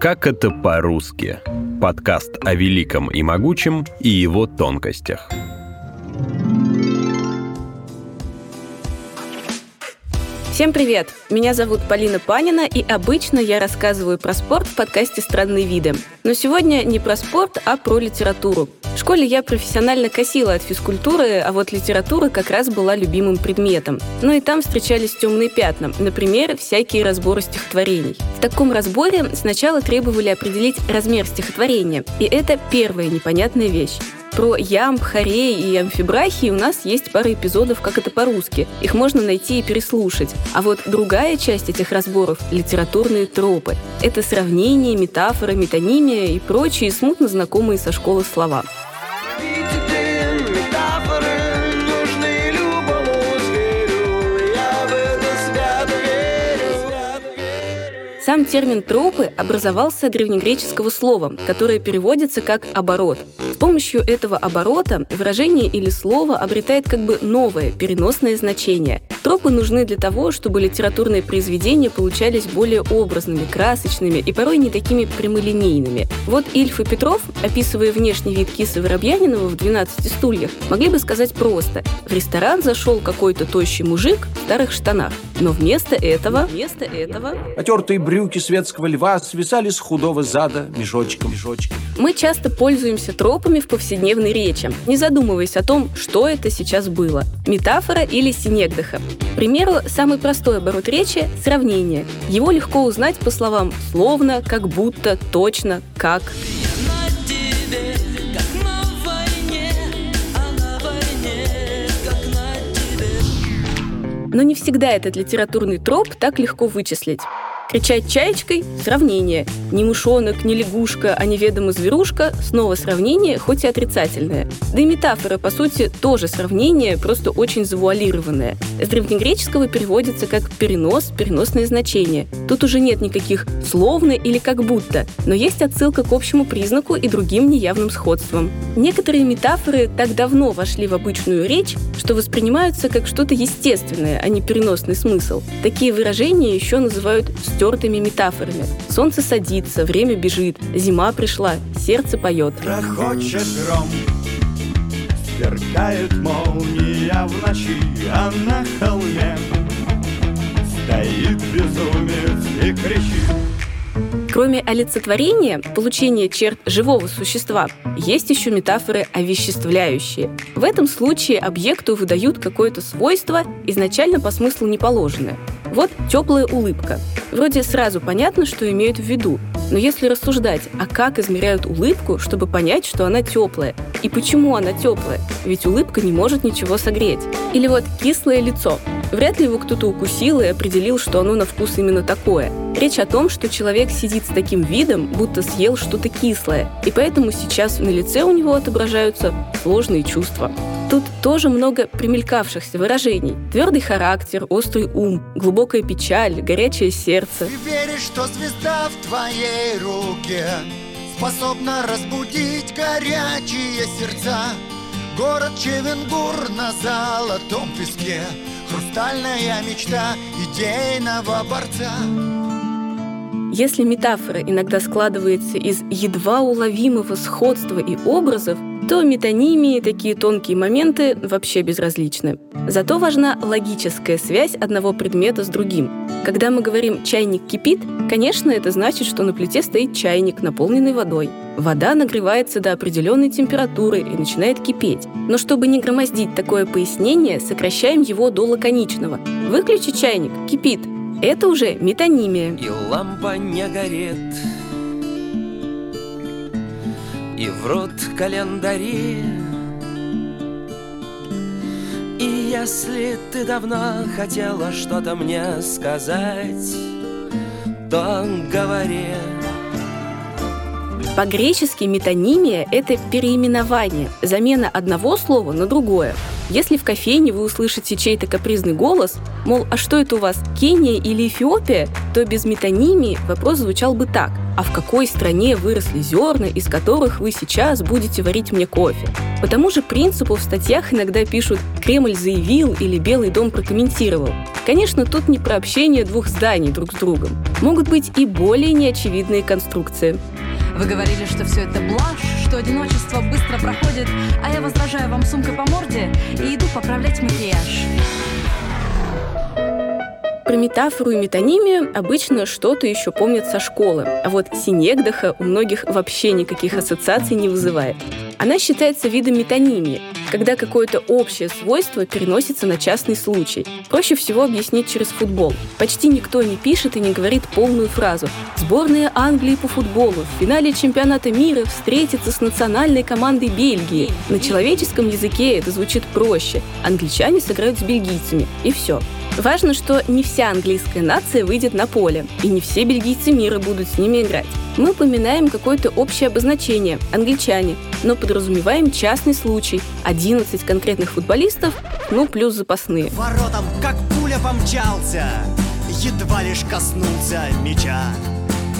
Как это по-русски? Подкаст о великом и могучем и его тонкостях. Всем привет! Меня зовут Полина Панина, и обычно я рассказываю про спорт в подкасте «Странные виды». Но сегодня не про спорт, а про литературу. В школе я профессионально косила от физкультуры, а вот литература как раз была любимым предметом. Ну и там встречались темные пятна, например, всякие разборы стихотворений. В таком разборе сначала требовали определить размер стихотворения, и это первая непонятная вещь. Про ямб, хорей и амфибрахии у нас есть пара эпизодов «Как это по-русски». Их можно найти и переслушать. А вот другая часть этих разборов — литературные тропы. Это сравнения, метафоры, метонимия и прочие смутно знакомые со школы слова. Сам термин «тропы» образовался от древнегреческого слова, которое переводится как «оборот». С помощью этого оборота выражение или слово обретает как бы новое, переносное значение. Тропы нужны для того, чтобы литературные произведения получались более образными, красочными и порой не такими прямолинейными. Вот Ильф и Петров, описывая внешний вид кисы Воробьянинова в «12 стульях», могли бы сказать просто «В ресторан зашел какой-то тощий мужик в старых штанах». Но вместо этого... Вместо этого... Потертые брюки светского льва свисали с худого зада мешочком. мешочком. Мы часто пользуемся тропами в повседневной речи, не задумываясь о том, что это сейчас было – метафора или синегдоха. К примеру, самый простой оборот речи – сравнение. Его легко узнать по словам «словно», «как будто», «точно», «как». Но не всегда этот литературный троп так легко вычислить. Кричать чаечкой – сравнение. Ни мышонок, ни лягушка, а неведомо зверушка – снова сравнение, хоть и отрицательное. Да и метафора, по сути, тоже сравнение, просто очень завуалированное. С древнегреческого переводится как «перенос», «переносное значение». Тут уже нет никаких «словно» или «как будто», но есть отсылка к общему признаку и другим неявным сходствам. Некоторые метафоры так давно вошли в обычную речь, что воспринимаются как что-то естественное, а не переносный смысл. Такие выражения еще называют стертыми метафорами. Солнце садится, время бежит, зима пришла, сердце поет. Прохочет гром, сверкает молния в ночи, а на холме стоит безумец и кричит. Кроме олицетворения, получения черт живого существа, есть еще метафоры овеществляющие. В этом случае объекту выдают какое-то свойство, изначально по смыслу не положенное. Вот теплая улыбка. Вроде сразу понятно, что имеют в виду, но если рассуждать, а как измеряют улыбку, чтобы понять, что она теплая? И почему она теплая? Ведь улыбка не может ничего согреть. Или вот кислое лицо. Вряд ли его кто-то укусил и определил, что оно на вкус именно такое. Речь о том, что человек сидит с таким видом, будто съел что-то кислое, и поэтому сейчас на лице у него отображаются сложные чувства. Тут тоже много примелькавшихся выражений. Твердый характер, острый ум, глубокая печаль, горячее сердце. Ты веришь, что звезда в твоей руке Способна разбудить горячие сердца Город Чевенгур на золотом песке Хрустальная мечта идейного борца Если метафора иногда складывается из едва уловимого сходства и образов, то метонимии такие тонкие моменты вообще безразличны. Зато важна логическая связь одного предмета с другим. Когда мы говорим «чайник кипит», конечно, это значит, что на плите стоит чайник, наполненный водой. Вода нагревается до определенной температуры и начинает кипеть. Но чтобы не громоздить такое пояснение, сокращаем его до лаконичного. Выключи чайник, кипит. Это уже метонимия. И лампа не горит, и врут календари. И если ты давно хотела что-то мне сказать, то говори. По-гречески метонимия – это переименование, замена одного слова на другое. Если в кофейне вы услышите чей-то капризный голос, мол, а что это у вас, Кения или Эфиопия, то без метонимии вопрос звучал бы так – а в какой стране выросли зерна, из которых вы сейчас будете варить мне кофе? По тому же принципу в статьях иногда пишут «Кремль заявил» или «Белый дом прокомментировал». Конечно, тут не про общение двух зданий друг с другом. Могут быть и более неочевидные конструкции. Вы говорили, что все это блажь, что одиночество быстро проходит, а я возражаю вам сумкой по морде и иду поправлять макияж. Про метафору и метонимию обычно что-то еще помнят со школы, а вот синегдаха у многих вообще никаких ассоциаций не вызывает. Она считается видом метонимии, когда какое-то общее свойство переносится на частный случай. Проще всего объяснить через футбол. Почти никто не пишет и не говорит полную фразу. Сборная Англии по футболу в финале чемпионата мира встретится с национальной командой Бельгии. На человеческом языке это звучит проще. Англичане сыграют с бельгийцами. И все. Важно, что не вся английская нация выйдет на поле, и не все бельгийцы мира будут с ними играть. Мы упоминаем какое-то общее обозначение – англичане, но подразумеваем частный случай – 11 конкретных футболистов, ну плюс запасные. Воротом, как пуля помчался, едва лишь коснулся мяча.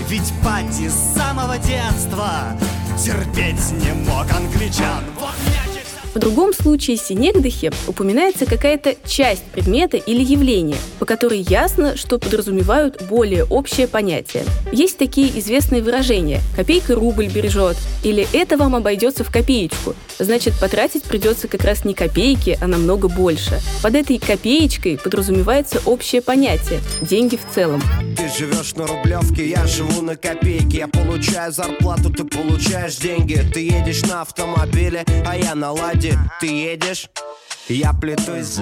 Ведь Пати с самого детства терпеть не мог англичан. Вот в другом случае синегдахе упоминается какая-то часть предмета или явления, по которой ясно, что подразумевают более общее понятие. Есть такие известные выражения «копейка рубль бережет» или «это вам обойдется в копеечку». Значит, потратить придется как раз не копейки, а намного больше. Под этой копеечкой подразумевается общее понятие – деньги в целом. Ты живешь на Рублевке, я живу на копейке. Я получаю зарплату, ты получаешь деньги. Ты едешь на автомобиле, а я на ладе. Ты едешь, я плетусь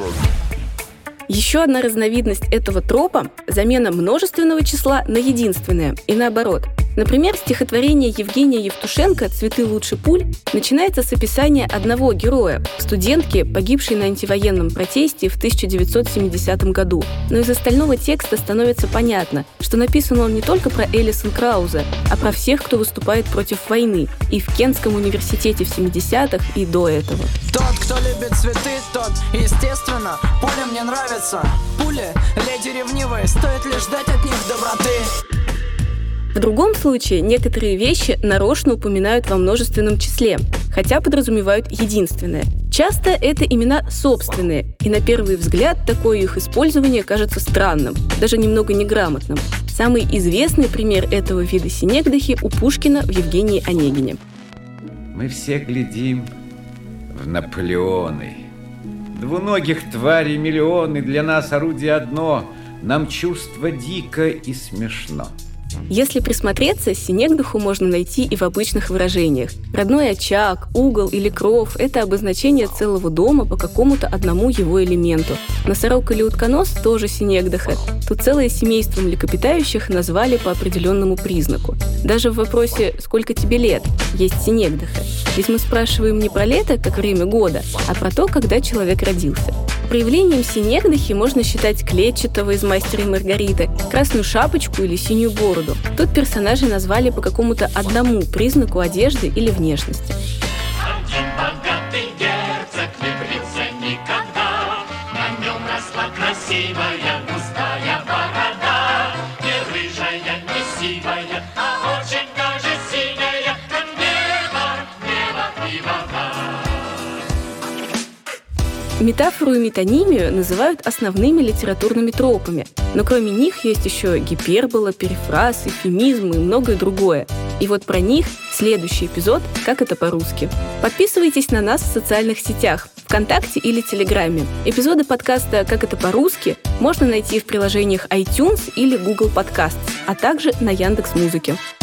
еще одна разновидность этого тропа – замена множественного числа на единственное, и наоборот – Например, стихотворение Евгения Евтушенко «Цветы лучше пуль» начинается с описания одного героя, студентки, погибшей на антивоенном протесте в 1970 году. Но из остального текста становится понятно, что написан он не только про Элисон Крауза, а про всех, кто выступает против войны, и в Кентском университете в 70-х, и до этого. Тот, кто любит цветы, тот, естественно, пуля мне нравится. Пули, леди ревнивые, стоит лишь ждать от них доброты. В другом случае некоторые вещи нарочно упоминают во множественном числе, хотя подразумевают единственное. Часто это имена собственные, и на первый взгляд такое их использование кажется странным, даже немного неграмотным. Самый известный пример этого вида синегдахи у Пушкина в Евгении Онегине. Мы все глядим в Наполеоны. Двуногих тварей миллионы, для нас орудие одно, нам чувство дико и смешно. Если присмотреться, синегдуху можно найти и в обычных выражениях. Родной очаг, угол или кров – это обозначение целого дома по какому-то одному его элементу. Носорог или утконос – тоже синегдаха. Тут целое семейство млекопитающих назвали по определенному признаку. Даже в вопросе «сколько тебе лет?» есть синегдаха. Здесь мы спрашиваем не про лето, как время года, а про то, когда человек родился. Проявлением синегдахи можно считать клетчатого из «Мастера и Маргариты», красную шапочку или синюю бороду. Тут персонажей назвали по какому-то одному признаку одежды или внешности. Метафору и метонимию называют основными литературными тропами, но кроме них есть еще гипербола, перефраз, эфемизм и многое другое. И вот про них следующий эпизод «Как это по-русски». Подписывайтесь на нас в социальных сетях, ВКонтакте или Телеграме. Эпизоды подкаста «Как это по-русски» можно найти в приложениях iTunes или Google Podcasts, а также на Яндекс.Музыке. Музыке.